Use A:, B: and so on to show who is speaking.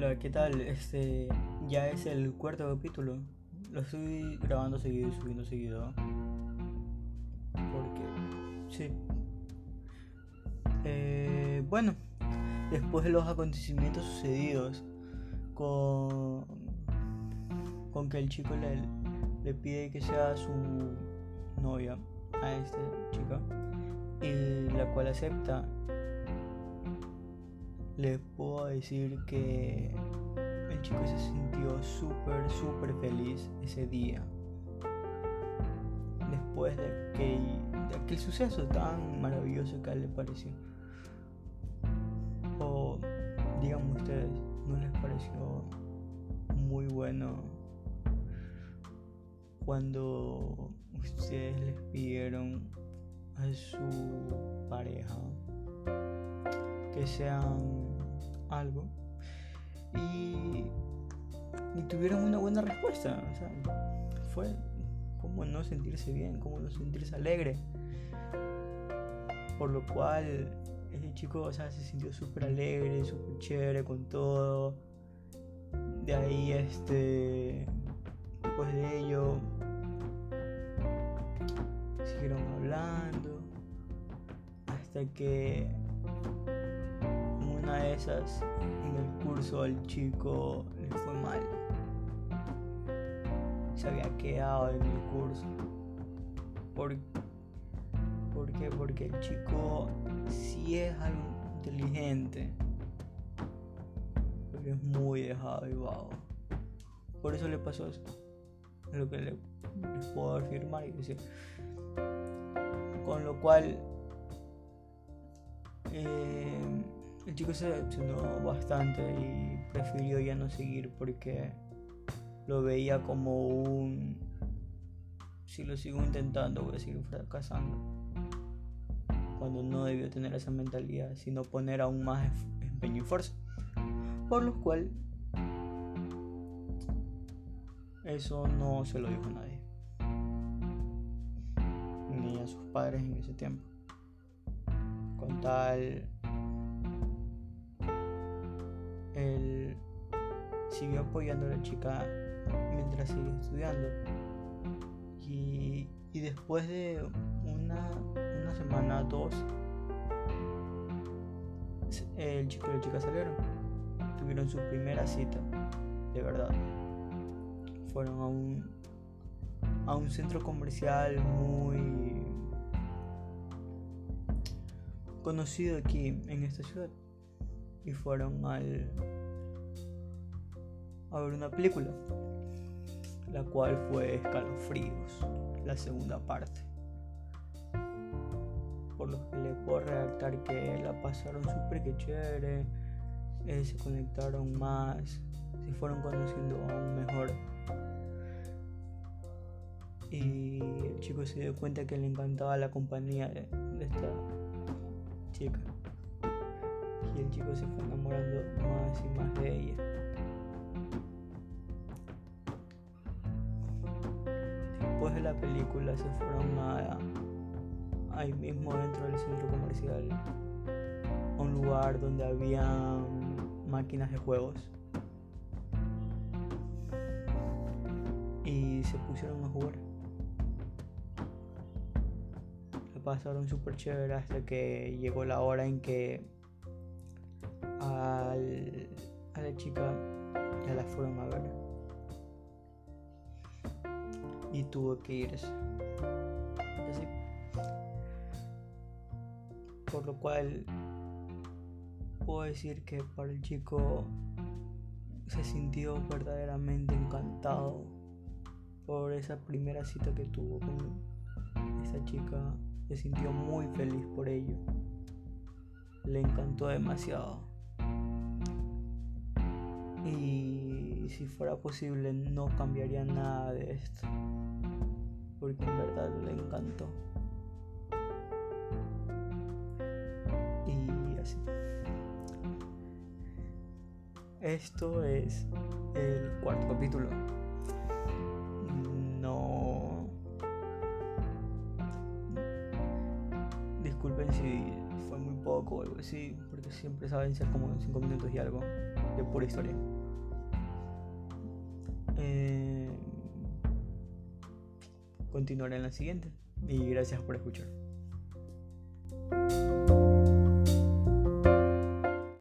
A: Hola, ¿qué tal? Este ya es el cuarto capítulo. Lo estoy grabando seguido y subiendo seguido. Porque sí. Eh, bueno, después de los acontecimientos sucedidos con con que el chico le, le pide que sea su novia a esta chica y la cual acepta les puedo decir que el chico se sintió súper, súper feliz ese día. Después de aquel, de suceso tan maravilloso que a él le pareció. O díganme ustedes, ¿no les pareció muy bueno cuando ustedes les pidieron a su pareja que sean algo y, y tuvieron una buena respuesta. O sea, fue como no sentirse bien, como no sentirse alegre. Por lo cual ese chico o sea, se sintió súper alegre, súper chévere con todo. De ahí, este, después de ello, siguieron hablando hasta que de esas en el curso al chico le fue mal. Se había quedado en el curso. ¿Por, ¿Por qué? Porque el chico sí es algo inteligente. Pero es muy dejado y vago. Por eso le pasó eso. Es lo que le, puedo afirmar y decir. Con lo cual eh, el chico se decepcionó bastante y prefirió ya no seguir porque lo veía como un... Si lo sigo intentando voy a seguir fracasando. Cuando no debió tener esa mentalidad, sino poner aún más empeño y fuerza. Por lo cual, eso no se lo dijo a nadie. Ni a sus padres en ese tiempo. Con tal él siguió apoyando a la chica mientras seguía estudiando. Y, y después de una, una semana, dos, el chico y la chica salieron. Tuvieron su primera cita, de verdad. Fueron a un, a un centro comercial muy conocido aquí en esta ciudad y fueron al a ver una película, la cual fue Escalofríos, la segunda parte. Por lo que le puedo redactar que la pasaron súper que chévere, eh, se conectaron más, se fueron conociendo aún mejor. Y el chico se dio cuenta que le encantaba la compañía de, de esta chica y el chico se fue enamorando más y más de ella. Después de la película se fueron a, ahí mismo dentro del centro comercial a un lugar donde había máquinas de juegos. Y se pusieron a jugar. La pasaron súper chévere hasta que llegó la hora en que a la chica ya la fueron a ver y tuvo que irse por lo cual puedo decir que para el chico se sintió verdaderamente encantado por esa primera cita que tuvo con esa chica. Se sintió muy feliz por ello. Le encantó demasiado y si fuera posible no cambiaría nada de esto. Porque en verdad le encantó. Y así. Esto es el cuarto capítulo. No... Disculpen si poco o algo así, porque siempre saben ser como 5 minutos y algo de pura historia. Eh, continuaré en la siguiente y gracias por escuchar.